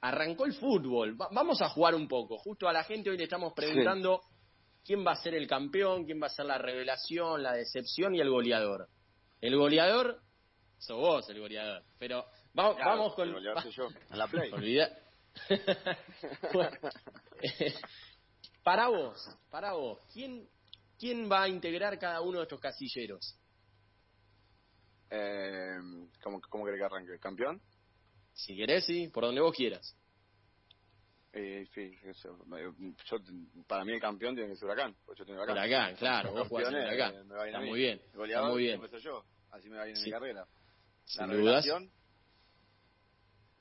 arrancó el fútbol. vamos a jugar un poco. Justo a la gente hoy le estamos preguntando quién va a ser el campeón, quién va a ser la revelación, la decepción y el goleador. El goleador, sos vos el goleador. Pero vamos, vamos con... El yo, la play. para vos, para vos, ¿quién, ¿quién va a integrar cada uno de estos casilleros? Eh, ¿cómo, ¿Cómo querés que arranque? ¿El campeón? Si querés, sí, por donde vos quieras. Eh, sí, eso. Yo, para mí el campeón tiene que ser Huracán. Yo tengo Huracán. Huracán, claro, vos jugás en Huracán. Eh, me está muy bien. está muy bien. yo, así me va a ir en mi carrera. La revelación.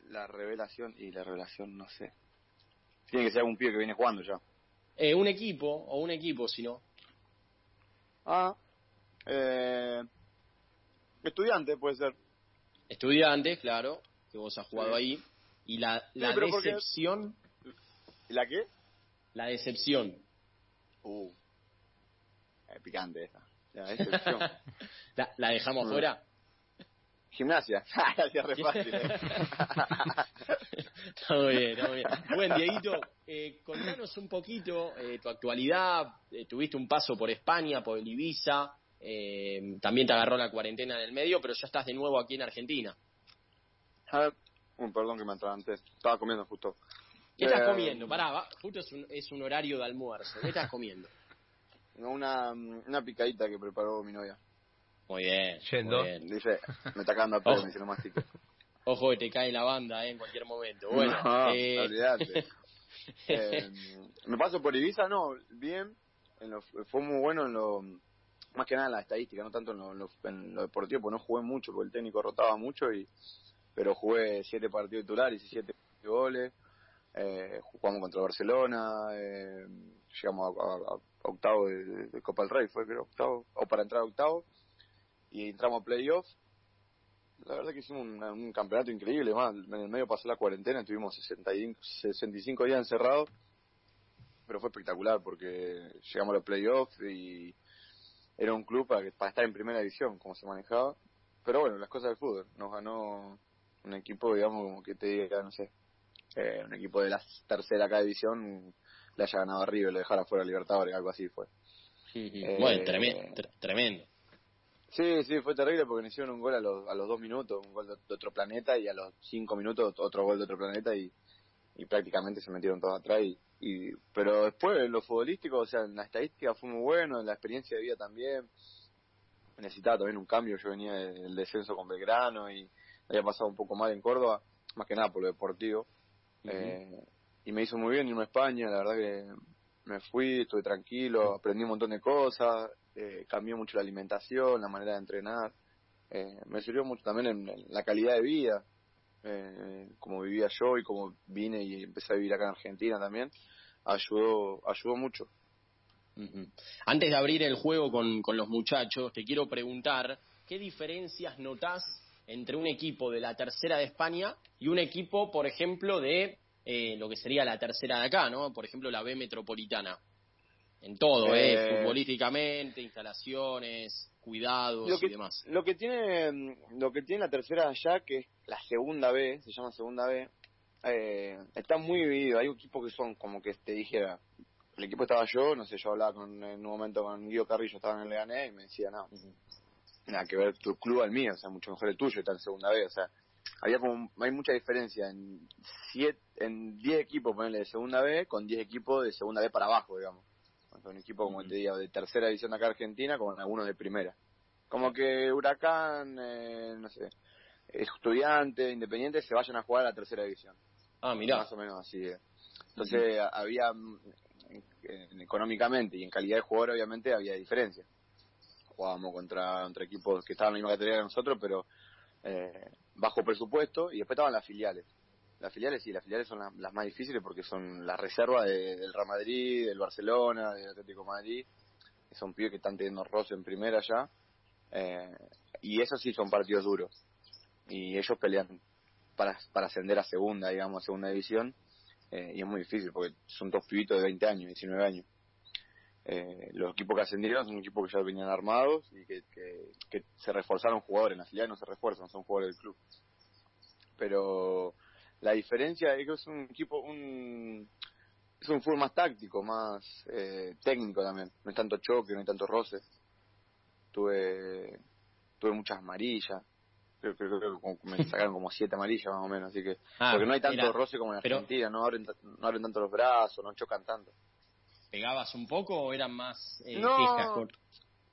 La revelación y la revelación, no sé. Tiene que ser un pibe que viene jugando ya. Eh, un equipo, o un equipo, si no. Ah, eh, estudiante puede ser. Estudiante, claro, que vos has jugado ahí. Y la, la decepción. ¿La qué? La decepción. Uh, picante esa. La decepción. la, dejamos mm. fuera. Gimnasia. Hacía re fácil. Eh. está muy bien, está muy bien. Bueno, Dieguito, eh, contanos un poquito eh, tu actualidad. Eh, tuviste un paso por España, por el Ibiza. Eh, también te agarró la cuarentena en el medio, pero ya estás de nuevo aquí en Argentina. A ver, un perdón que me entraba antes. Estaba comiendo justo. ¿Qué estás comiendo? Pará, justo es un, es un horario de almuerzo. ¿Qué estás comiendo? Una, una picadita que preparó mi novia. Muy bien. Yendo. Dice, me está cagando a pedo, me dice, no mastico. Ojo que te cae la banda eh, en cualquier momento. Bueno, no, eh... olvidate. eh, me paso por Ibiza, no, bien. En lo, fue muy bueno en lo, más que nada en la estadística, no tanto en lo, en lo, deportivo, porque no jugué mucho, porque el técnico rotaba mucho, y pero jugué siete partidos titulares y siete goles. Eh, jugamos contra Barcelona, eh, llegamos a, octavo de, Copa del Rey, fue creo octavo, o para entrar a octavo y entramos a playoff. La verdad que hicimos un, campeonato increíble, más en el medio pasó la cuarentena, estuvimos 65, 65 días encerrados, pero fue espectacular porque llegamos a los playoffs y era un club para, para estar en primera división, como se manejaba. Pero bueno, las cosas del fútbol, nos ganó un equipo, digamos, como que te diga, no sé, eh, un equipo de la tercera acá división le haya ganado a River, le dejara fuera a Libertadores, algo así fue. bueno, tremendo, tremendo. Sí, sí, fue terrible porque me hicieron un gol a los, a los dos minutos, un gol de, otro planeta, y a los cinco minutos otro gol de otro planeta, y, y prácticamente se metieron todos atrás. Y, pero después, en lo futbolístico, o sea, en la estadística fue muy bueno, en la experiencia de vida también. Necesitaba también un cambio, yo venía del descenso con Belgrano y había pasado un poco mal en Córdoba, más que nada por lo deportivo. eh, y me hizo muy bien irme a España, la verdad que me fui, estuve tranquilo, aprendí un montón de cosas, eh, cambió mucho la alimentación, la manera de entrenar, eh, me sirvió mucho también en, la calidad de vida, eh, como vivía yo y como vine y empecé a vivir acá en Argentina también, ayudó, ayudó mucho. Antes de abrir el juego con, con los muchachos, te quiero preguntar, ¿qué diferencias notas entre un equipo de la tercera de España y un equipo, por ejemplo, de eh, lo que sería la tercera de acá, ¿no? Por ejemplo, la B Metropolitana. En todo, ¿eh? eh Futbolísticamente, instalaciones, cuidados y demás. Lo que tiene lo que tiene la tercera allá, que es la segunda B, se llama segunda B, eh, está muy dividido. Hay equipos que son como que te dijera, el equipo estaba yo, no sé, yo hablaba con, en un momento con Guido Carrillo, estaba en el Leganés y me decía, no, nada que ver tu club al mío, o sea, mucho mejor el tuyo, está en segunda B, o sea, había como, hay mucha diferencia en siete, en 10 equipos, ponerle de segunda B, con 10 equipos de segunda B para abajo, digamos. Con un equipo, como te digo, de tercera división de acá Argentina, con algunos de primera. Como que Huracán, eh, no sé, estudiante, independiente, se vayan a jugar a la tercera división. Ah, mira. Más o menos así. Eh. Entonces, había, mm, económicamente y en calidad de jugador, obviamente, había diferencia. Jugábamos contra, contra equipos que estaban en la misma categoría que nosotros, pero eh, bajo presupuesto, y después estaban las filiales. Las filiales sí, las filiales son las, más difíciles porque son la reserva del Real Madrid, del Barcelona, del Atlético Madrid, son pibes que están teniendo roce en primera ya, eh, y esos sí son partidos duros. Y ellos pelean para, para ascender a segunda, digamos, a segunda división, eh, y es muy difícil porque son dos pibitos de 20 años, 19 años. Eh, los equipos que ascendieron son equipos que ya venían armados y que, se reforzaron jugadores. En la filial no se refuerzan, son jugadores del club. Pero la diferencia es que es un equipo, un es un fútbol más táctico, más eh, técnico también. No es tanto choque, no hay tanto roce. Tuve tuve muchas amarillas. Creo, que me sacaron como siete amarillas más o menos, así que ah, porque no hay tanto roce como en Argentina, no abren no abren tanto los brazos, no chocan tanto. ¿Pegabas un poco o eran más eh, no,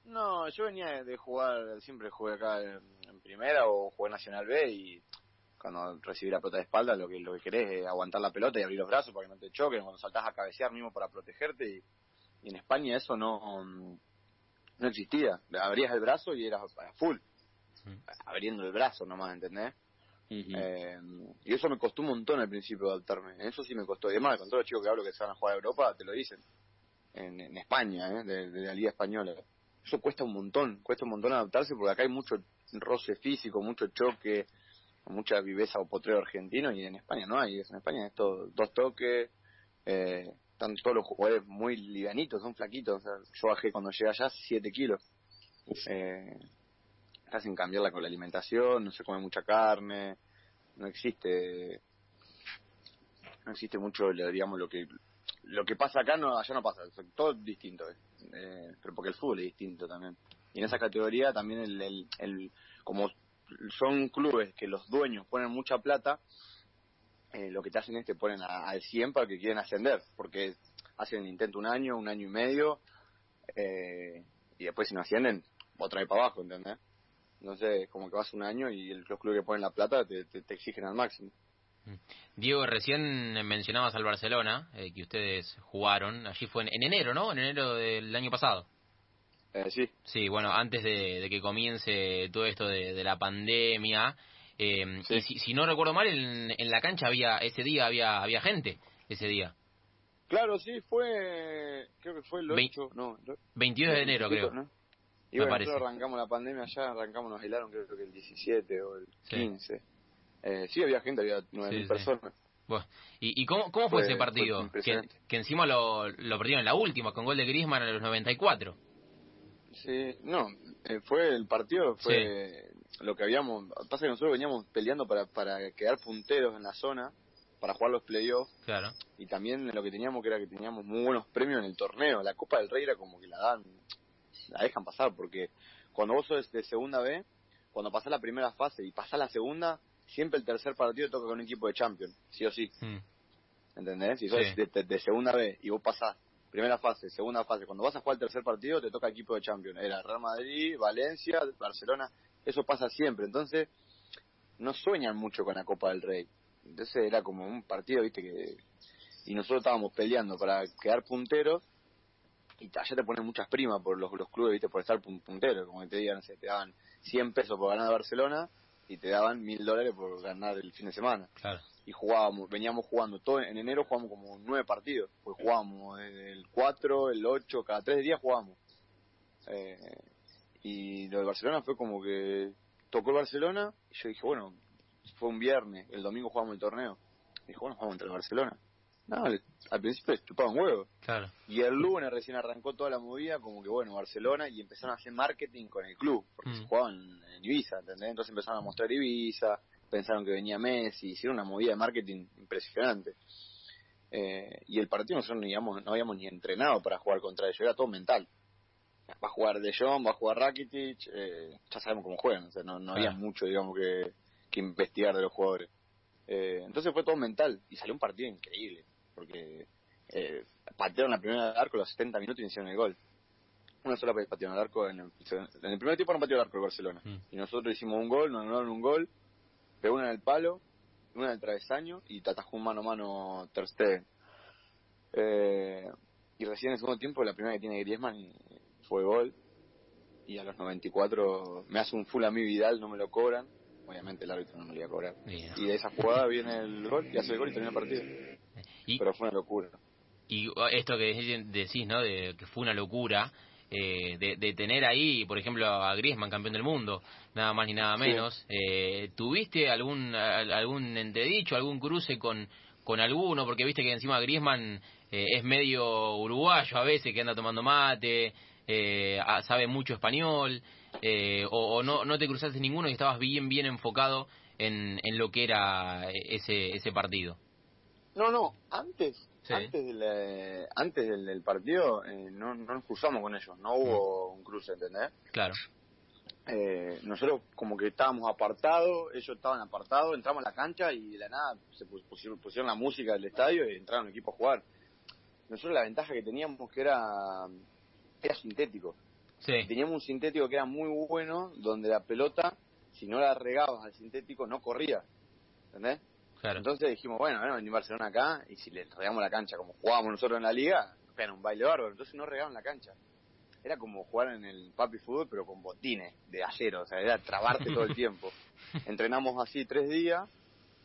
No, yo venía de jugar, siempre jugué acá en, primera o jugué Nacional B y cuando recibí la pelota de espalda lo que lo que querés es aguantar la pelota y abrir los brazos para que no te choquen, cuando saltás a cabecear mismo para protegerte y, en España eso no no existía, abrías el brazo y eras full, abriendo el brazo nomás, ¿entendés? eh, y eso me costó un montón al principio adaptarme, eso sí me costó, y además con todos los chicos que hablo que se van a jugar a Europa te lo dicen, en, España, ¿eh? de, la Liga Española, eso cuesta un montón, cuesta un montón adaptarse porque acá hay mucho roce físico, mucho choque, mucha viveza o potrero argentino y en España no hay En España es todo dos toques, eh, están todos los jugadores muy livianitos, son flaquitos. yo bajé cuando llegué allá 7 kilos. Eh, hacen cambiarla con la alimentación, no se come mucha carne, no existe no existe mucho digamos lo que lo que pasa acá no allá no pasa todo distinto eh, pero porque el fútbol es distinto también y en esa categoría también el, el, el como son clubes que los dueños ponen mucha plata, eh, lo que te hacen es te ponen al 100 para que quieren ascender, porque hacen el intento un año, un año y medio, eh, y después si no ascienden, otra vez para abajo, ¿entendés? Entonces, como que vas un año y los clubes que ponen la plata te, te, exigen al máximo. Mm. Diego, recién mencionabas al Barcelona, eh, que ustedes jugaron, allí fue en enero, ¿no? En enero del año pasado. Eh, sí. Sí, bueno, antes de, que comience todo esto de, la pandemia, eh, si, no recuerdo mal, en, la cancha había ese día había había gente ese día. Claro, sí, fue creo que fue el 8, no, 22 de enero creo. ¿no? Y bueno, nosotros arrancamos la pandemia ya, arrancamos, nos aislaron creo que el 17 o el 15. Sí, eh, sí había gente, había 9.000 personas. ¿Y, y cómo, cómo fue, ese partido? Que, que, encima lo, lo perdieron en la última, con gol de Griezmann en los 94. Sí, no, eh, fue el partido, fue lo que habíamos, pasa que nosotros veníamos peleando para, para quedar punteros en la zona, para jugar los playoffs. Claro. Y también lo que teníamos que era que teníamos muy buenos premios en el torneo. La Copa del Rey era como que la dan, la dejan pasar, porque cuando vos sos de segunda B, cuando pasás la primera fase y pasás la segunda, siempre el tercer partido toca con un equipo de Champions, sí o sí. Mm. ¿Entendés? Si sos de, de, segunda B y vos pasás primera fase, segunda fase. Cuando vas a jugar el tercer partido, te toca equipo de Champions. Era Real Madrid, Valencia, Barcelona. Eso pasa siempre. Entonces, no sueñan mucho con la Copa del Rey. Entonces era como un partido, viste, que. Y nosotros estábamos peleando para quedar punteros. Y allá te ponen muchas primas por los, los clubes, viste, por estar punteros. Como que te digan, te daban 100 pesos por ganar a Barcelona y te daban 1000 dólares por ganar el fin de semana. Claro y jugábamos, veníamos jugando todo en enero jugamos como nueve partidos, pues jugábamos desde el 4, el 8, cada tres días jugábamos. Eh, y lo de Barcelona fue como que tocó el Barcelona y yo dije, bueno, fue un viernes, el domingo jugamos el torneo. Y dije, bueno, jugamos entre el Barcelona. No, al, principio chupaban huevo. Claro. Y el lunes recién arrancó toda la movida, como que bueno, Barcelona, y empezaron a hacer marketing con el club, porque mm. se jugaban en Ibiza, ¿entendés? Entonces empezaron a mostrar Ibiza, pensaron que venía Messi, hicieron una movida de marketing impresionante. Eh, y el partido nosotros no, no habíamos ni entrenado para jugar contra ellos, era todo mental. Va a jugar De Jong, va a jugar Rakitic, eh, ya sabemos cómo juegan, o sea, no, había mucho, digamos, que, que investigar de los jugadores. Eh, entonces fue todo mental y salió un partido increíble, porque eh, patearon la primera arco a los 70 minutos y hicieron el gol. Una sola vez patearon el arco, en el, en el primer tiempo no pateó el arco el Barcelona. Mm. Y nosotros hicimos un gol, nos anularon un gol, pegó una en el palo, una en el travesaño y te atajó un mano a mano Ter Stegen. Eh, y recién en el segundo tiempo, la primera que tiene Griezmann fue gol. Y a los 94 me hace un full a mí Vidal, no me lo cobran. Obviamente el árbitro no me lo iba a cobrar. Y de esa jugada viene el gol y hace el gol y termina el partido. Pero fue una locura. Y esto que decís, ¿no? De que fue una locura. Eh, de, tener ahí, por ejemplo, a Griezmann, campeón del mundo, nada más ni nada menos. Eh, ¿Tuviste algún algún entredicho, algún cruce con, con alguno? Porque viste que encima Griezmann eh, es medio uruguayo a veces, que anda tomando mate, sabe mucho español, o, no, no te cruzaste ninguno y estabas bien, bien enfocado en, en lo que era ese, ese partido. No, no, antes, antes, del, eh, antes del, partido eh, no, no nos cruzamos con ellos, no hubo un cruce, ¿entendés? Claro. Eh, nosotros como que estábamos apartados, ellos estaban apartados, entramos a la cancha y de la nada se pusieron, pusieron la música del estadio y entraron el equipo a jugar. Nosotros la ventaja que teníamos que era, era sintético. Sí. Teníamos un sintético que era muy bueno, donde la pelota, si no la regabas al sintético, no corría. ¿Entendés? Entonces dijimos, bueno, bueno, venir Barcelona acá y si le regamos la cancha como jugábamos nosotros en la liga, era un baile bárbaro. Entonces no regaban la cancha. Era como jugar en el papi fútbol, pero con botines de acero, o sea, era trabarte todo el tiempo. Entrenamos así tres días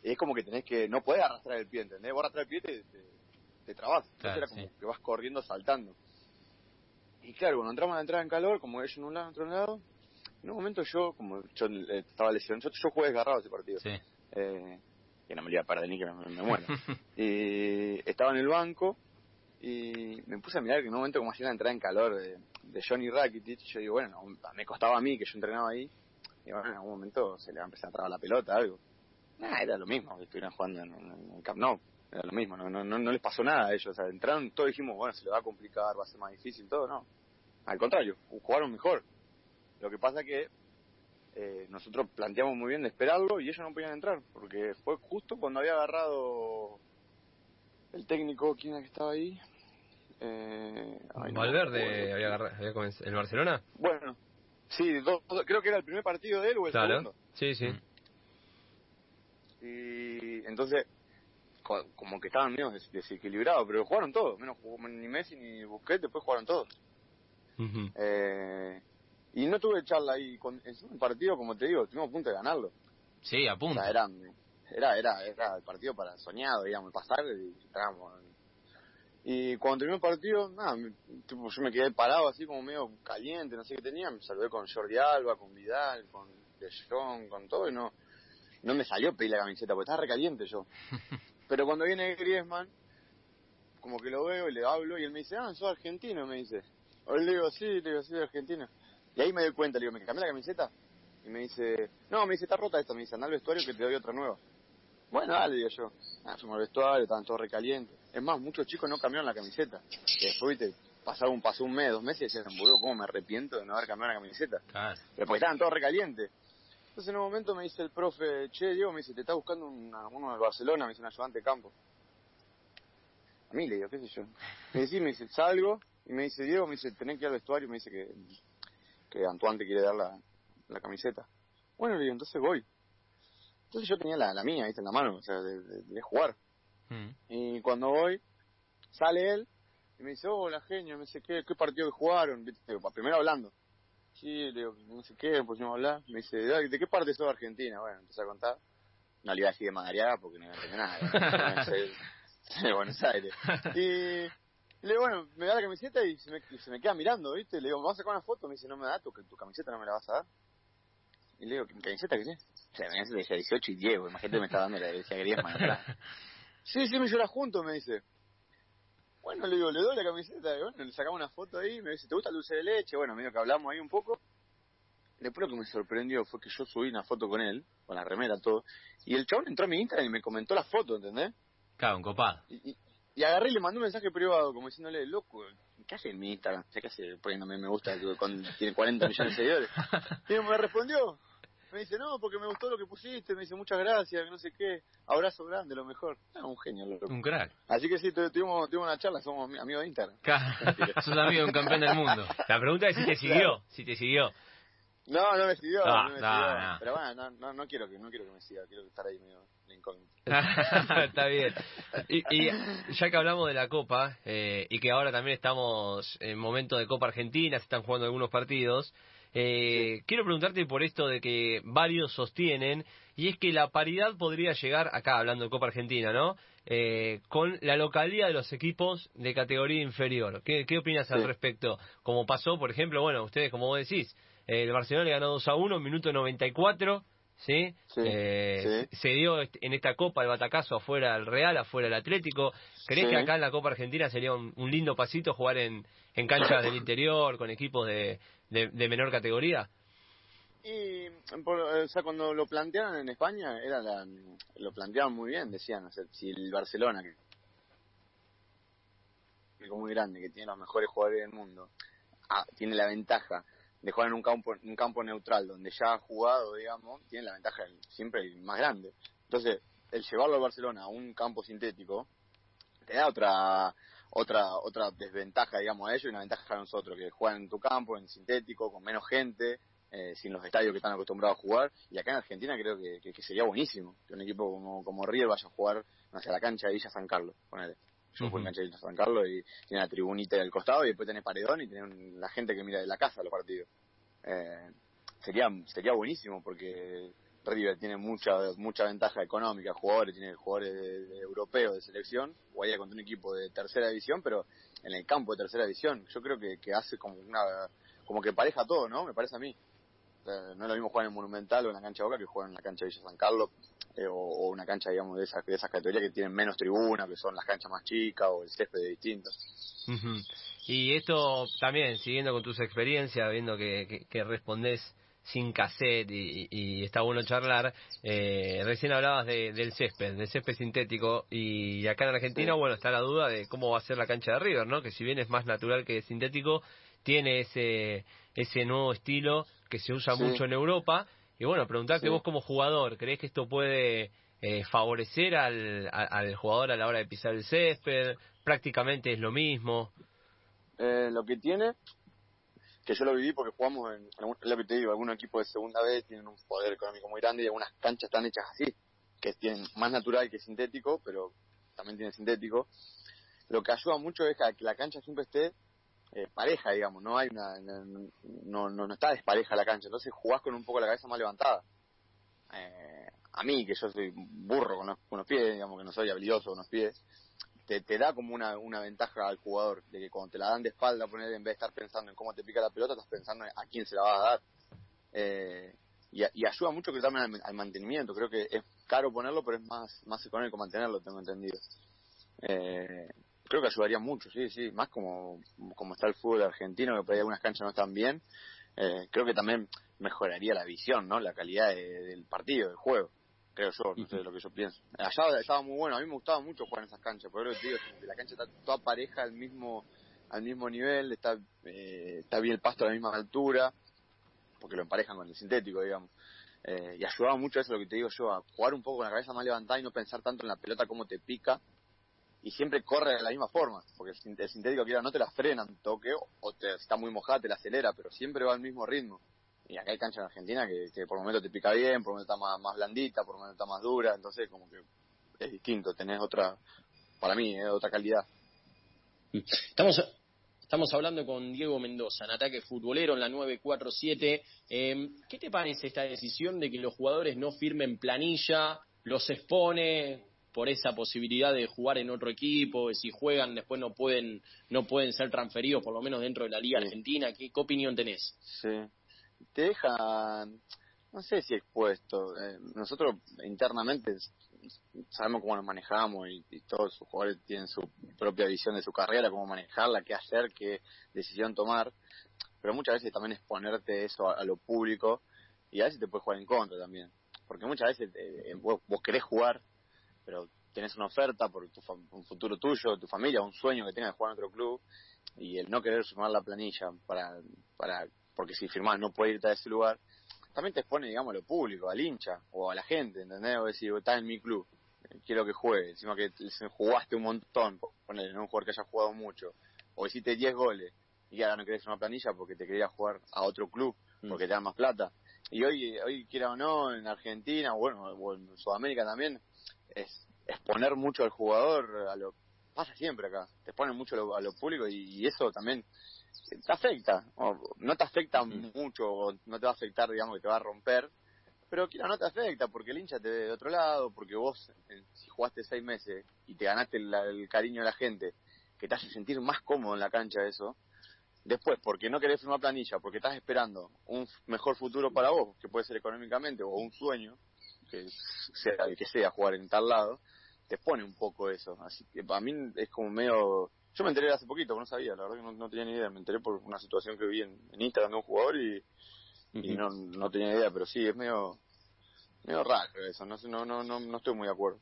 y es como que tenés que, no podés arrastrar el pie, ¿entendés? Vos arrastrar el pie te, te, trabas. Entonces era como que vas corriendo, saltando. Y claro, cuando entramos a la entrada en calor, como ellos en un lado, en otro lado, en un momento yo, como yo eh, estaba lesionado, yo, jugué desgarrado ese partido. Sí. Eh, que no me iba a perder ni que me, me muera. y estaba en el banco y me puse a mirar que en un momento como hacía la entrada en calor de, Johnny Rakitic, yo digo, bueno, me costaba a mí que yo entrenaba ahí, y bueno, en algún momento se le va a empezar a trabar la pelota, algo. Nada, era lo mismo, que estuvieran jugando en, en, Camp Nou, era lo mismo, no, no, no, no les pasó nada a ellos, o sea, entraron, todos dijimos, bueno, se le va a complicar, va a ser más difícil, todo, no. Al contrario, jugaron mejor. Lo que pasa que eh, nosotros planteamos muy bien de esperarlo y ellos no podían entrar, porque fue justo cuando había agarrado el técnico, ¿quién era que estaba ahí? Eh, Valverde había agarrado en Barcelona. Bueno, sí, creo que era el primer partido de él o el segundo. Sí, sí. Y entonces, como que estaban medio desequilibrados, pero jugaron todos, menos ni Messi ni Busquets, después jugaron todos. eh, y no tuve charla ahí. Con, en un partido, como te digo, tuvimos a punto de ganarlo. Sí, a punto. era, era, era, era el partido para soñado, digamos, pasar y estábamos. Y cuando terminó el partido, nada, tipo, yo me quedé parado así como medio caliente, no sé qué tenía. Me saludé con Jordi Alba, con Vidal, con De Jong, con todo y no, no me salió pedir la camiseta porque estaba recaliente yo. Pero cuando viene Griezmann, como que lo veo y le hablo y él me dice, ah, sos argentino, me dice. O le digo, sí, le digo, soy argentino. Y ahí me doy cuenta, le digo, ¿me cambié la camiseta? Y me dice, no, me dice, está rota esta, me dice, anda al vestuario que te doy otra nueva. Bueno, dale, digo yo. Ah, fuimos al vestuario, estaban todos recalientes. Es más, muchos chicos no cambiaron la camiseta. Y después, viste, pasaron un, pasó un mes, dos meses y decían, boludo, ¿cómo me arrepiento de no haber cambiado la camiseta? Pero porque estaban todos recalientes. Entonces en un momento me dice el profe, che, Diego, me dice, te está buscando uno del Barcelona, me dice un ayudante de campo. A mí le digo, qué sé yo. Me dice, me dice, salgo, y me dice, Diego, me dice, tenés que ir al vestuario, me dice que que Antoine te quiere dar la, la camiseta. Bueno, le digo, entonces voy. Entonces yo tenía la, la mía, ¿viste? En la mano, o sea, de, jugar. Mm. Y cuando voy, sale él y me dice, hola genio, me dice, ¿qué, qué partido que jugaron? ¿Viste? Primero hablando. Sí, le digo, no sé qué, pusimos a hablar. Me dice, ¿de qué parte sos de Argentina? Bueno, empecé a contar. No le iba a decir de Madariaga porque no entendía nada. de Buenos Aires. Y y le digo, bueno, me da la camiseta y se me, se me queda mirando, ¿viste? Le digo, ¿vas a sacar una foto? Me dice, no me da, tu, tu camiseta no me la vas a dar. Y le digo, ¿qué camiseta qué es? O sea, me camiseta decía 18 y 10, imagínate me está dando la decía Griezmann atrás. sí, sí, me llora junto, me dice. Bueno, le digo, le doy la camiseta, y bueno, le sacamos una foto ahí, me dice, ¿te gusta el dulce de leche? Bueno, medio que hablamos ahí un poco. Después lo que me sorprendió fue que yo subí una foto con él, con la remera, todo, y el chabón entró a mi Instagram y me comentó la foto, ¿entendés? Claro, un copado. y, y agarré y le mandé un mensaje privado, como diciéndole, loco, ¿qué hace en mi Instagram? ¿Qué hace poniéndome me gusta con, tiene 40 millones de seguidores? Y me respondió. Me dice, no, porque me gustó lo que pusiste, me dice, muchas gracias, no sé qué, abrazo grande, lo mejor. Ah, un genio, loco. Un crack. Así que sí, tuvimos, tuvimos una charla, somos amigos de Instagram. Sos amigo de un campeón del mundo. La pregunta es si te siguió, si te siguió. No, no me siguió, no, me siguió. Pero bueno, no, no, quiero que, no quiero que me siga, quiero estar ahí medio Está bien. Y, ya que hablamos de la Copa, eh, y que ahora también estamos en momento de Copa Argentina, se están jugando algunos partidos, eh, quiero preguntarte por esto de que varios sostienen, y es que la paridad podría llegar, acá hablando de Copa Argentina, ¿no? Eh, con la localidad de los equipos de categoría inferior. ¿Qué, qué opinas al respecto? Como pasó, por ejemplo, bueno, ustedes, como vos decís, el Barcelona le ganó 2 a 1, minuto 94, ¿sí? Eh, se dio en esta Copa el batacazo afuera del Real, afuera del Atlético. ¿Crees que acá en la Copa Argentina sería un, lindo pasito jugar en, en canchas del interior con equipos de, de, menor categoría? Y, o sea, cuando lo plantearon en España, era la, lo planteaban muy bien, decían, o sea, si el Barcelona, que es muy grande, que tiene los mejores jugadores del mundo, ah, tiene la ventaja de jugar en un campo, un campo neutral, donde ya ha jugado, digamos, tiene la ventaja siempre más grande. Entonces, el llevarlo al Barcelona a un campo sintético, te da otra otra otra desventaja, digamos, a ellos y una ventaja a nosotros, que juegan en tu campo, en sintético, con menos gente, eh, sin los estadios que están acostumbrados a jugar. Y acá en Argentina creo que, que, sería buenísimo que un equipo como, como River vaya a jugar hacia la cancha de Villa San Carlos, ponele. Yo uh en cancha de Villa San Carlos y tiene la tribunita del costado y después tenés paredón y tenés la gente que mira de la casa los partidos. Eh, sería sería buenísimo porque River tiene mucha mucha ventaja económica, jugadores, tiene jugadores de, europeos de selección, vaya contra un equipo de tercera división, pero en el campo de tercera división, yo creo que, que hace como una como que pareja todo, ¿no? Me parece a mí. no es lo mismo jugar en el Monumental o en la cancha Boca que jugar en la cancha de Villa San Carlos eh, o, una cancha, digamos, de esas, de esas categorías que tienen menos tribuna, que son las canchas más chicas o el césped de distintos. Y esto también, siguiendo con tus experiencias, viendo que, que, que respondés sin cassette y, está bueno charlar. Eh, recién hablabas del césped, del césped sintético y acá en Argentina, bueno, está la duda de cómo va a ser la cancha de River, ¿no? Que si bien es más natural que sintético, tiene ese ese nuevo estilo que se usa mucho en Europa. Y bueno, preguntarte vos como jugador, ¿crees que esto puede eh, favorecer al, al jugador a la hora de pisar el césped? Prácticamente es lo mismo. Eh, lo que tiene que yo lo viví porque jugamos en, que te digo, algunos equipos de segunda vez tienen un poder económico muy grande y algunas canchas están hechas así, que tienen más natural que sintético, pero también tienen sintético. Lo que ayuda mucho es que la cancha siempre esté eh, pareja, digamos, no hay una, no, no, no está despareja la cancha, entonces jugás con un poco la cabeza más levantada. Eh, a mí, que yo soy burro con los, pies, digamos que no soy habilidoso con los pies, te, da como una, una ventaja al jugador, de que cuando te la dan de espalda, poner en vez de estar pensando en cómo te pica la pelota, estás pensando a quién se la vas a dar. Eh, y, ayuda mucho que también al, mantenimiento, creo que es caro ponerlo, pero es más, más económico mantenerlo, tengo entendido. Eh, creo que ayudaría mucho, sí, sí, más como, como está el fútbol argentino, que por ahí algunas canchas no están bien, eh, creo que también mejoraría la visión, ¿no? La calidad del partido, del juego creo yo, no sé lo que yo pienso. Allá estaba muy bueno, a mí me gustaba mucho jugar en esas canchas, pero digo, la cancha está toda pareja al mismo al mismo nivel, está eh, está bien el pasto a la misma altura, porque lo emparejan con el sintético, digamos. Eh, y ayudaba mucho eso, lo que te digo yo, a jugar un poco con la cabeza más levantada y no pensar tanto en la pelota como te pica, y siempre corre de la misma forma, porque el sintético que no te la frena un toque, o te, está muy mojada te la acelera, pero siempre va al mismo ritmo y acá hay cancha en Argentina que, que por momento te pica bien, por momento está más, blandita, por momento está más dura, entonces como que es distinto, tenés otra, para mí, eh, otra calidad. Estamos Estamos hablando con Diego Mendoza, en ataque futbolero en la 947. Eh, ¿Qué te parece esta decisión de que los jugadores no firmen planilla, los expone por esa posibilidad de jugar en otro equipo, si juegan después no pueden no pueden ser transferidos por lo menos dentro de la Liga Argentina? ¿Qué, ¿Qué, opinión tenés? Sí, te deja, no sé si expuesto. Eh, nosotros internamente sabemos cómo nos manejamos y, todos los jugadores tienen su propia visión de su carrera, cómo manejarla, qué hacer, qué decisión tomar. Pero muchas veces también es ponerte eso a, lo público y a veces te puedes jugar en contra también. Porque muchas veces eh, vos, querés jugar, pero tenés una oferta por tu, un futuro tuyo, tu familia, un sueño que tengas de jugar en otro club y el no querer sumar la planilla para, para porque si firmás no puede irte a ese lugar, también te expone, digamos, a lo público, al hincha o a la gente, ¿entendés? O decir, estás en mi club, quiero que juegue, encima que jugaste un montón, ponele, ¿no? un jugador que haya jugado mucho, o hiciste 10 goles y ahora no querés una planilla porque te querías jugar a otro club, mm. porque te dan más plata. Y hoy, hoy quiera o no, en Argentina, bueno, o en Sudamérica también, es exponer mucho al jugador, a lo pasa siempre acá, te exponen mucho a lo, público y eso también te afecta, o no te afecta mucho, no te va a afectar, digamos, que te va a romper, pero no te afecta porque el hincha te ve de otro lado, porque vos, eh, si jugaste seis meses y te ganaste el, cariño de la gente, que te hace sentir más cómodo en la cancha eso, después, porque no querés firmar planilla, porque estás esperando un mejor futuro para vos, que puede ser económicamente, o un sueño, que sea el que sea jugar en tal lado, te pone un poco eso. Así que para mí es como medio yo me enteré hace poquito, no sabía, la verdad que no, tenía ni idea. Me enteré por una situación que vi en, Instagram de un jugador y, y no, no tenía idea, pero sí, es medio, medio raro eso, no, no, no, no, no estoy muy de acuerdo.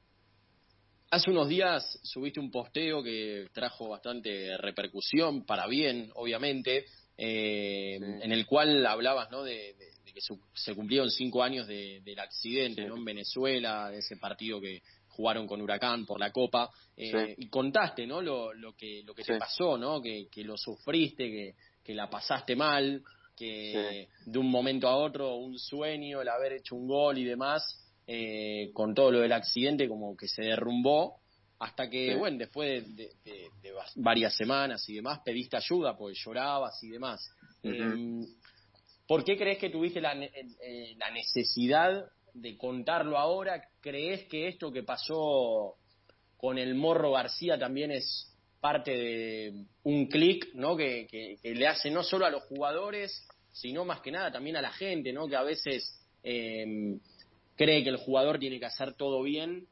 Hace unos días subiste un posteo que trajo bastante repercusión, para bien, obviamente, eh, en el cual hablabas ¿no? de, que se cumplieron cinco años del accidente ¿no? en Venezuela, de ese partido que jugaron con Huracán por la Copa, eh, y contaste ¿no? lo, lo que, lo que te pasó, ¿no? que, que lo sufriste, que, que la pasaste mal, que de un momento a otro un sueño, el haber hecho un gol y demás, eh, con todo lo del accidente como que se derrumbó hasta que, bueno, después de, varias semanas y demás, pediste ayuda porque llorabas y demás. Em, ¿Por qué crees que tuviste la, eh, la necesidad de contarlo ahora? ¿Crees que esto que pasó con el Morro García también es parte de un clic ¿no? Que, que, le hace no solo a los jugadores, sino más que nada también a la gente, ¿no? que a veces eh, cree que el jugador tiene que hacer todo bien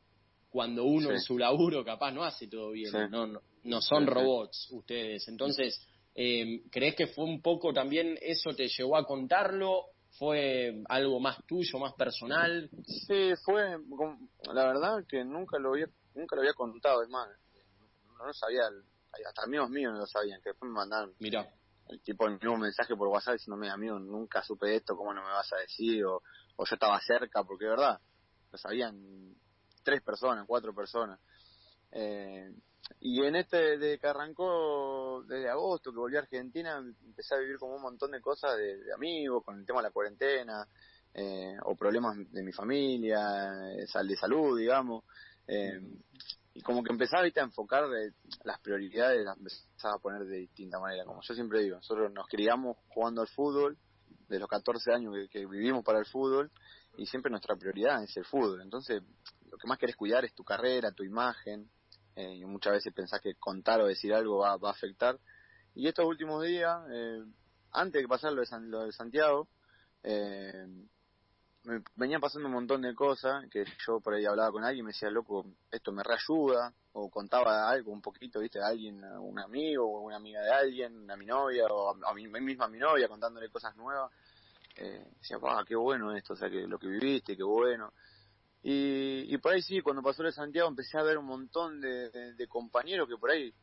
cuando uno en su laburo capaz no hace todo bien, no, no, son robots ustedes. Entonces, eh, ¿crees que fue un poco también eso te llevó a contarlo? ¿Fue algo más tuyo, más personal? Sí, fue, la verdad que nunca lo había, nunca lo había contado, es más, no lo sabía, hasta amigos míos no lo sabían, que después me mandaron. Mira. El tipo envió un mensaje por WhatsApp diciéndome, amigo, nunca supe esto, ¿cómo no me vas a decir? O, o yo estaba cerca, porque de verdad, lo sabían tres personas, cuatro personas. Eh, y en este, de que arrancó desde agosto, que volví a Argentina, empecé a vivir como un montón de cosas de, amigos, con el tema de la cuarentena, eh, o problemas de mi familia, de salud, digamos. Eh, y como que empezaba a enfocar las prioridades, las empezaba a poner de distinta manera. Como yo siempre digo, nosotros nos criamos jugando al fútbol, de los 14 años que, vivimos para el fútbol y siempre nuestra prioridad es el fútbol. Entonces, lo que más querés cuidar es tu carrera, tu imagen, eh, y muchas veces pensás que contar o decir algo va, va a afectar. Y estos últimos días, eh, antes de pasar lo de, lo de Santiago, eh, me venían pasando un montón de cosas que yo por ahí hablaba con alguien y me decía, loco, esto me reayuda, o contaba algo un poquito, viste, de alguien, un amigo o una amiga de alguien, a mi novia, o a, mí misma a mi novia contándole cosas nuevas. Eh, decía, ah, qué bueno esto, o sea, que lo que viviste, qué bueno. Y, y por ahí sí, cuando pasó de Santiago empecé a ver un montón de, de compañeros que por ahí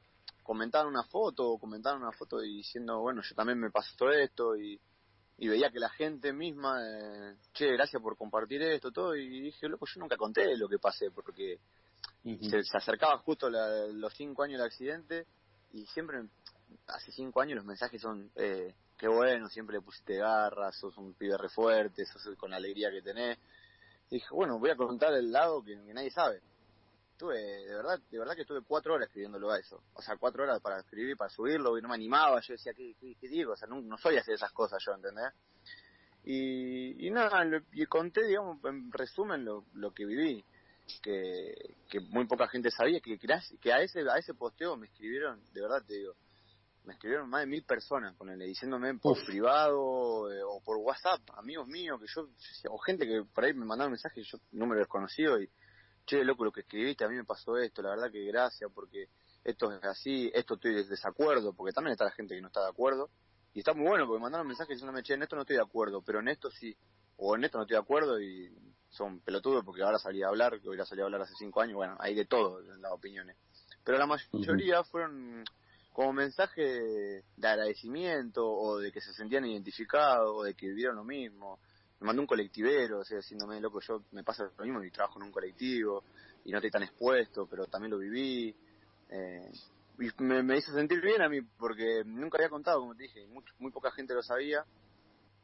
comentaban una foto o comentaban una foto diciendo, bueno, yo también me pasó esto y y veía que la gente misma, eh, che, gracias por compartir esto, todo, y dije, loco, yo nunca conté lo que pasé, porque se, acercaba justo los cinco años del accidente, y siempre, hace cinco años los mensajes son, eh, qué bueno, siempre le pusiste garras, sos un pibe re fuerte, sos con la alegría que tenés. Y dije, bueno, voy a contar el lado que nadie sabe estuve, de verdad, de verdad que estuve cuatro horas escribiéndolo a eso. O sea, cuatro horas para escribir, para subirlo, y no me animaba. Yo decía, ¿qué, qué, digo? O sea, no, no, soy hacer esas cosas yo, ¿entendés? Y, y nada, y conté, digamos, en resumen lo, lo que viví. Que, que muy poca gente sabía, que, que a ese a ese posteo me escribieron, de verdad te digo, me escribieron más de mil personas con él, diciéndome por privado eh, o por WhatsApp, amigos míos, que yo, o gente que por ahí me mandaron mensajes, yo número desconocido y che, loco, lo que escribiste, a mí me pasó esto, la verdad que gracias, porque esto es así, esto estoy de desacuerdo, porque también está la gente que no está de acuerdo, y está muy bueno, porque mandaron mensajes diciéndome, che, en esto no estoy de acuerdo, pero en esto sí, o en esto no estoy de acuerdo, y son pelotudos, porque ahora salí a hablar, que hubiera salido a hablar hace cinco años, bueno, hay de todo en las opiniones. Pero la mayoría fueron como mensaje de agradecimiento, o de que se sentían identificados, o de que vivieron lo mismo, me mandó un colectivero, o sea, diciéndome, loco, yo me pasa lo mismo y trabajo en un colectivo y no estoy tan expuesto, pero también lo viví. Eh, y me, hizo sentir bien a mí, porque nunca había contado, como te dije, muy, muy poca gente lo sabía.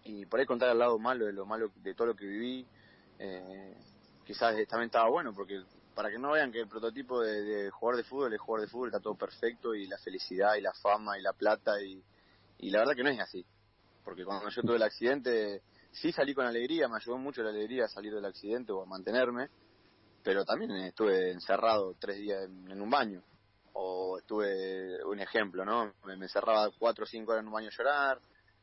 Y por ahí contar al lado malo de lo malo de todo lo que viví, eh, quizás también estaba bueno, porque para que no vean que el prototipo de, de, de fútbol es jugador de fútbol, está todo perfecto, y la felicidad, y la fama, y la plata, y, y la verdad que no es así. Porque cuando yo tuve el accidente, sí salí con alegría, me ayudó mucho la alegría a salir del accidente o a mantenerme, pero también estuve encerrado tres días en, un baño. O estuve, un ejemplo, ¿no? Me, encerraba cuatro o cinco horas en un baño a llorar,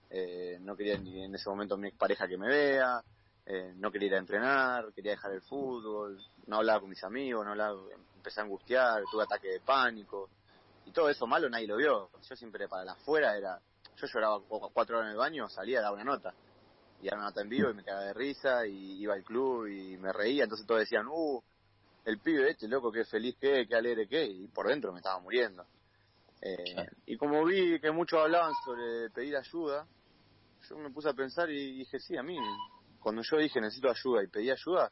eh, no quería ni en ese momento mi pareja que me vea, eh, no quería ir a entrenar, quería dejar el fútbol, no hablaba con mis amigos, no hablaba, empecé a angustiar, tuve ataque de pánico, y todo eso malo nadie lo vio. Yo siempre para la afuera era, yo lloraba cuatro horas en el baño, salía, daba una nota y era una nota en vivo y me cagaba de risa y iba al club y me reía, entonces todos decían, uh, el pibe este, loco, qué feliz que, qué alegre que, y por dentro me estaba muriendo. Eh, Y como vi que muchos hablaban sobre pedir ayuda, yo me puse a pensar y dije, sí, a mí, cuando yo dije necesito ayuda y pedí ayuda,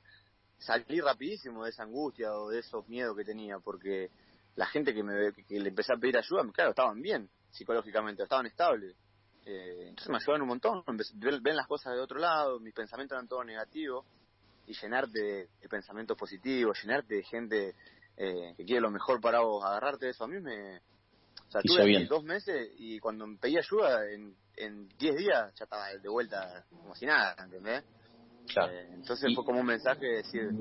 salí rapidísimo de esa angustia o de esos miedos que tenía, porque la gente que, me, que le empecé a pedir ayuda, claro, estaban bien psicológicamente, estaban estables. Eh, entonces me ayudaron un montón, ven las cosas de otro lado, mis pensamientos eran todos negativos, y llenarte de, pensamientos positivos, llenarte de gente eh, que quiere lo mejor para vos, agarrarte de eso, a mí me... O sea, tuve dos meses y cuando me pedí ayuda, en, en diez días ya estaba de vuelta como si nada, ¿entendés? Claro. Eh, entonces fue como un mensaje de decir,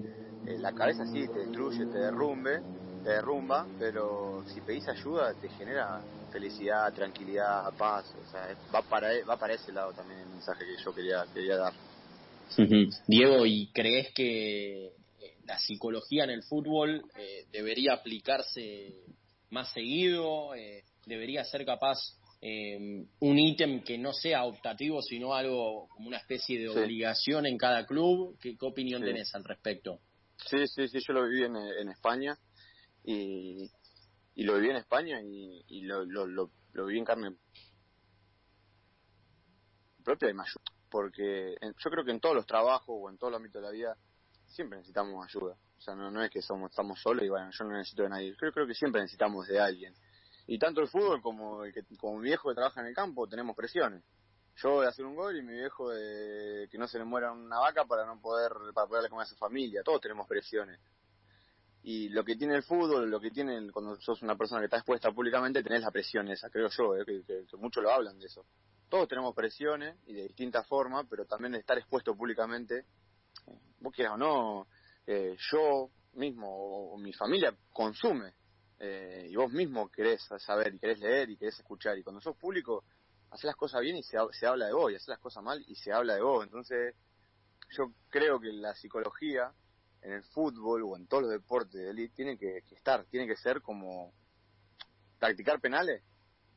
eh, la cabeza sí te destruye, te derrumbe, te derrumba, pero si pedís ayuda te genera felicidad, tranquilidad, paz, o sea, va para, va para ese lado también el mensaje que yo quería, quería dar. Diego, ¿y crees que eh, la psicología en el fútbol debería aplicarse más seguido? ¿Debería ser capaz eh, un ítem que no sea optativo, sino algo como una especie de obligación en cada club. ¿Qué, opinión tenés al respecto? Sí, sí, sí, yo lo viví en, en España y, y, lo viví en España y, y lo, lo, lo, viví en carne propia y me porque yo creo que en todos los trabajos o en todo el ámbito de la vida siempre necesitamos ayuda. O sea, no, no es que somos estamos solos y bueno, yo no necesito de nadie. Yo creo que siempre necesitamos de alguien y tanto el fútbol como el que, como mi viejo que trabaja en el campo tenemos presiones. Yo voy a hacer un gol y mi viejo de que no se le muera una vaca para no poder para poderle comer a su familia. Todos tenemos presiones. Y lo que tiene el fútbol, lo que tiene cuando sos una persona que está expuesta públicamente, tenés la presión esa, creo yo, eh, que, muchos lo hablan de eso. Todos tenemos presiones y de distintas formas, pero también de estar expuesto públicamente, eh, vos quieras o no, eh, yo mismo o mi familia consume eh, y vos mismo querés saber y querés leer y querés escuchar. Y cuando sos público, haces las cosas bien y se, se habla de vos, y haces las cosas mal y se habla de vos. Entonces, yo creo que la psicología en el fútbol o en todos los deportes de élite tiene que, estar, tiene que ser como practicar penales.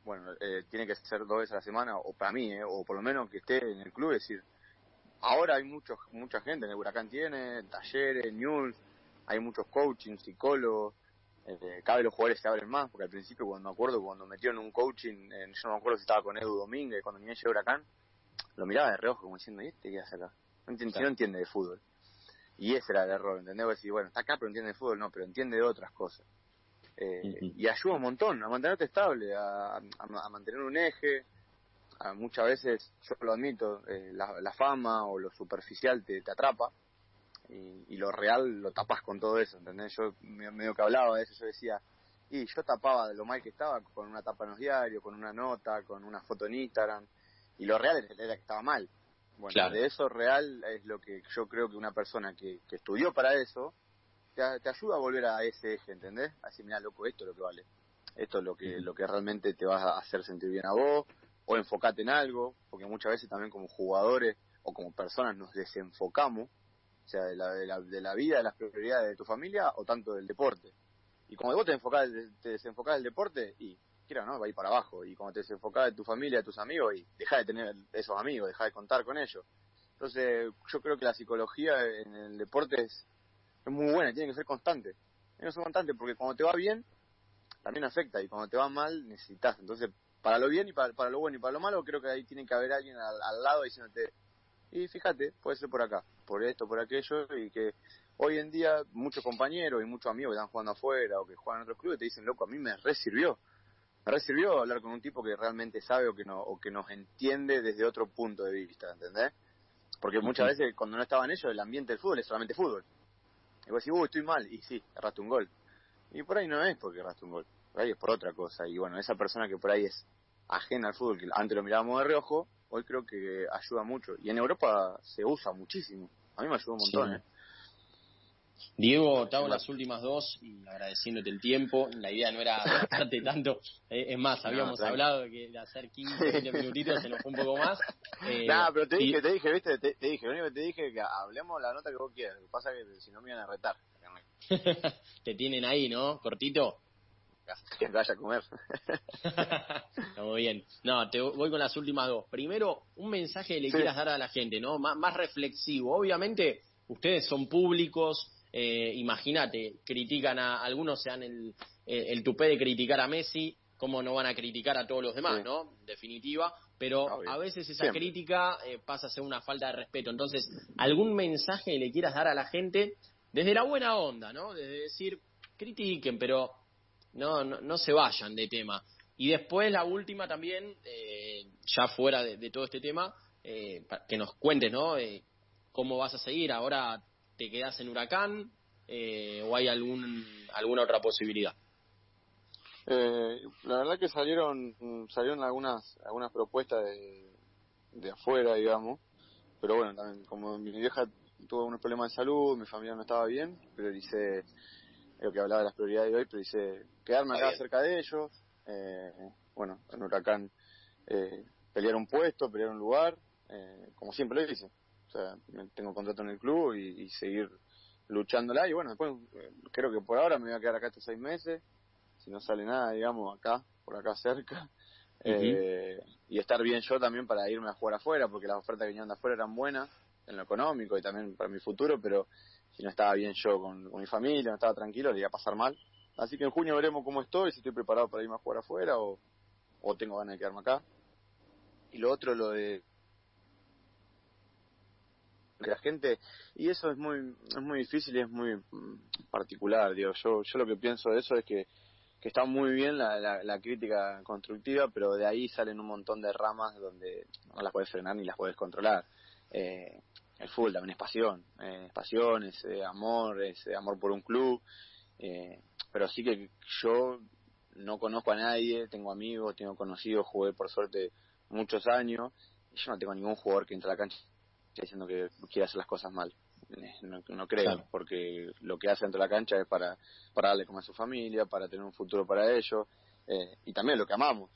Bueno, eh, tiene que ser dos veces a la semana, o para mí, eh, o por lo menos que esté en el club, es decir, ahora hay mucho, mucha gente, en el Huracán tiene, talleres, news, hay muchos coaching, psicólogos, eh, cada vez los jugadores se abren más, porque al principio cuando me acuerdo, cuando metieron un coaching, yo no me acuerdo si estaba con Edu Domínguez, cuando venía llegó Huracán, lo miraba de reojo como diciendo, ¿y este qué hace acá? No entiende, no entiende de fútbol. Y ese era el error, ¿entendés? Decir, bueno, está acá pero entiende de fútbol, no, pero entiende de otras cosas. Eh, y ayuda un montón a mantenerte estable, a, a, mantener un eje. A muchas veces, yo lo admito, eh, la, la, fama o lo superficial te, te atrapa y, lo real lo tapas con todo eso, ¿entendés? Yo medio que hablaba de eso, yo decía, y yo tapaba de lo mal que estaba con una tapa en los diarios, con una nota, con una foto en Instagram, y lo real era que estaba mal. Bueno, de eso real es lo que yo creo que una persona que, que estudió para eso te, ayuda a volver a ese eje, ¿entendés? Así, mira, loco, esto es lo que vale. Esto es lo que, lo que realmente te va a hacer sentir bien a vos, o enfocate en algo, porque muchas veces también como jugadores o como personas nos desenfocamos o sea, de la, de la, de la vida, de las prioridades de tu familia o tanto del deporte. Y como vos te enfocás, te desenfocás del deporte, y quiera no, va a ir para abajo. Y como te desenfocás de tu familia, de tus amigos, y deja de tener esos amigos, deja de contar con ellos. Entonces, yo creo que la psicología en el deporte es, muy buena, tiene que ser constante. Tiene que ser constante porque cuando te va bien, también afecta, y cuando te va mal, necesitas. Entonces, para lo bien y para, para lo bueno y para lo malo, creo que ahí tiene que haber alguien al, al lado diciéndote, y fíjate, puede ser por acá, por esto, por aquello, y que hoy en día muchos compañeros y muchos amigos que están jugando afuera o que juegan en otros clubes te dicen, loco, a mí me resirvió. Me resirvió hablar con un tipo que realmente sabe o que, no, o que nos entiende desde otro punto de vista, ¿entendés? Porque muchas veces cuando no estaban ellos, el ambiente del fútbol es solamente fútbol. Y vos decís, uy, estoy mal, y sí, erraste un gol. Y por ahí no es porque erraste un gol, por ahí es por otra cosa. Y bueno, esa persona que por ahí es ajena al fútbol, que antes lo mirábamos de reojo, hoy creo que ayuda mucho. Y en Europa se usa muchísimo. A mí me ayudó un montón. ¿eh? Diego, te hago las últimas dos y agradeciéndote el tiempo. La idea no era darte tanto. Eh, es más, habíamos hablado de, que de hacer 15, 20 minutitos, se nos fue un poco más. Eh, pero te dije, te dije, viste, te, dije, lo único que te dije que hablemos la nota que vos quieras. Lo que pasa es que si no me iban a retar. te tienen ahí, ¿no? Cortito. que vaya a comer. Muy bien. No, te voy con las últimas dos. Primero, un mensaje que le quieras dar a la gente, ¿no? Más, más reflexivo. Obviamente, ustedes son públicos, eh, imagínate, critican a algunos, sean el, el, tupé de criticar a Messi, ¿cómo no van a criticar a todos los demás, no? En definitiva, pero a veces esa crítica eh, pasa a ser una falta de respeto. Entonces, ¿algún mensaje le quieras dar a la gente desde la buena onda, ¿no? Desde decir, critiquen, pero no, no, no se vayan de tema. Y después la última también, eh, ya fuera de, todo este tema, eh, que nos cuentes, ¿no? Eh, ¿Cómo vas a seguir? ¿Ahora te quedas en Huracán eh, o hay algún, alguna otra posibilidad? Eh, la verdad que salieron salieron algunas algunas propuestas de, de afuera, digamos, pero bueno, también como mi vieja tuvo unos problemas de salud, mi familia no estaba bien, prioricé lo que hablaba de las prioridades de hoy, prioricé quedarme acá cerca de ellos, eh, bueno, en Huracán eh, pelear un puesto, pelear un lugar, eh, como siempre lo hice. O sea, tengo contrato en el club y, y seguir luchándola y bueno, después eh, creo que por ahora me voy a quedar acá estos seis meses, si no sale nada, digamos, acá, por acá cerca. eh, y estar bien yo también para irme a jugar afuera, porque las ofertas que venían de afuera eran buenas en lo económico y también para mi futuro, pero si no estaba bien yo con, mi familia, no estaba tranquilo, le iba a pasar mal. Así que en junio veremos cómo estoy, si estoy preparado para irme a jugar afuera o, o tengo ganas de quedarme acá. Y lo otro, lo de la gente y eso es muy es muy difícil y es muy mm, particular digo yo yo lo que pienso de eso es que que está muy bien la, la, crítica constructiva pero de ahí salen un montón de ramas donde no las puedes frenar ni las puedes controlar eh, el fútbol también es pasión, eh, es pasión, es eh, amor, es eh, amor por un club, pero sí que yo no conozco a nadie, tengo amigos, tengo conocidos, jugué por suerte muchos años, y yo no tengo ningún jugador que entre a la cancha diciendo que quiere hacer las cosas mal. No, creo, porque lo que hace dentro de la cancha es para, para darle como a su familia, para tener un futuro para ellos, y también lo que amamos.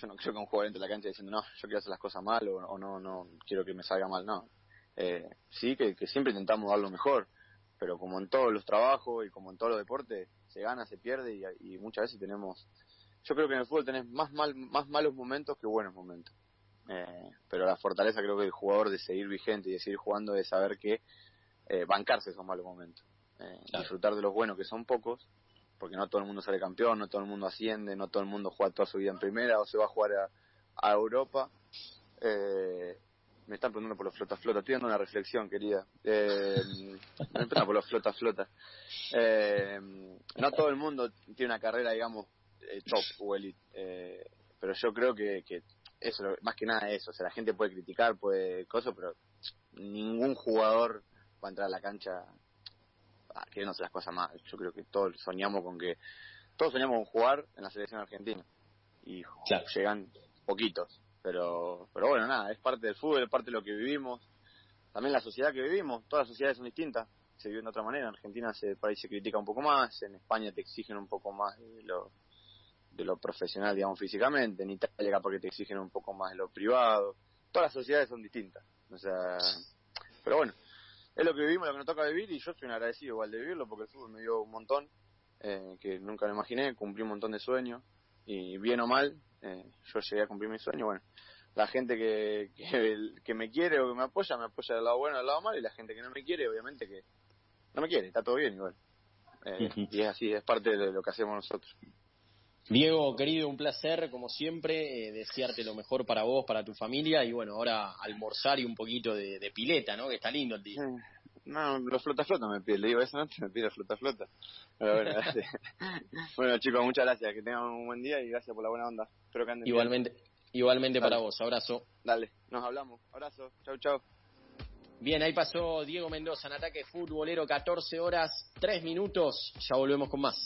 Yo no creo que un jugador entre la cancha diciendo, no, yo quiero hacer las cosas mal o, o no, no quiero que me salga mal, no eh, sí, que, siempre intentamos dar lo mejor, pero como en todos los trabajos y como en todos los deportes, se gana, se pierde y, muchas veces tenemos, yo creo que en el fútbol tenés más, mal, más malos momentos que buenos momentos. Eh, pero la fortaleza creo que el jugador de seguir vigente y de seguir jugando es saber que eh, bancarse esos malos momentos. Eh, disfrutar de los buenos que son pocos, porque no todo el mundo sale campeón, no todo el mundo asciende, no todo el mundo juega toda su vida en primera o se va a jugar a, a Europa. Eh, me están preguntando por los flota flota. Estoy dando una reflexión, querida. Eh, me por los flota flota. Eh, no todo el mundo tiene una carrera, digamos, eh, top o elite. Eh, pero yo creo que, que eso, más que nada eso. O sea, la gente puede criticar, puede cosas, pero ningún jugador va a entrar a la cancha no hacer las cosas más. Yo creo que todos soñamos con que. Todos soñamos con jugar en la selección argentina. Y llegan poquitos pero, pero bueno, nada, es parte del fútbol, es parte de lo que vivimos. También la sociedad que vivimos, todas las sociedades son distintas, se viven de otra manera. En Argentina se, país se critica un poco más, en España te exigen un poco más de lo, de lo profesional, digamos, físicamente, en Italia porque te exigen un poco más de lo privado. Todas las sociedades son distintas. O sea, pero bueno, es lo que vivimos, lo que nos toca vivir y yo un agradecido igual de vivirlo porque el fútbol me dio un montón, eh, que nunca lo imaginé, cumplí un montón de sueños y bien o mal, eh, yo llegué a cumplir mi sueño, bueno, la gente que, que, me quiere o que me apoya, me apoya del lado bueno, del lado malo, y la gente que no me quiere, obviamente que no me quiere, está todo bien igual. Eh, y es así, es parte de lo que hacemos nosotros. Diego, querido, un placer, como siempre, eh, desearte lo mejor para vos, para tu familia, y bueno, ahora almorzar y un poquito de, pileta, ¿no? Que está lindo el día. No, los flota flota me pide, le digo, esa noche me pide flota flota. bueno, bueno, chicos, muchas gracias, que tengan un buen día y gracias por la buena onda. Espero que anden Igualmente. Igualmente para vos, abrazo. Dale, nos hablamos. Abrazo, chau, chau. Bien, ahí pasó Diego Mendoza en ataque futbolero, 14 horas, 3 minutos. Ya volvemos con más.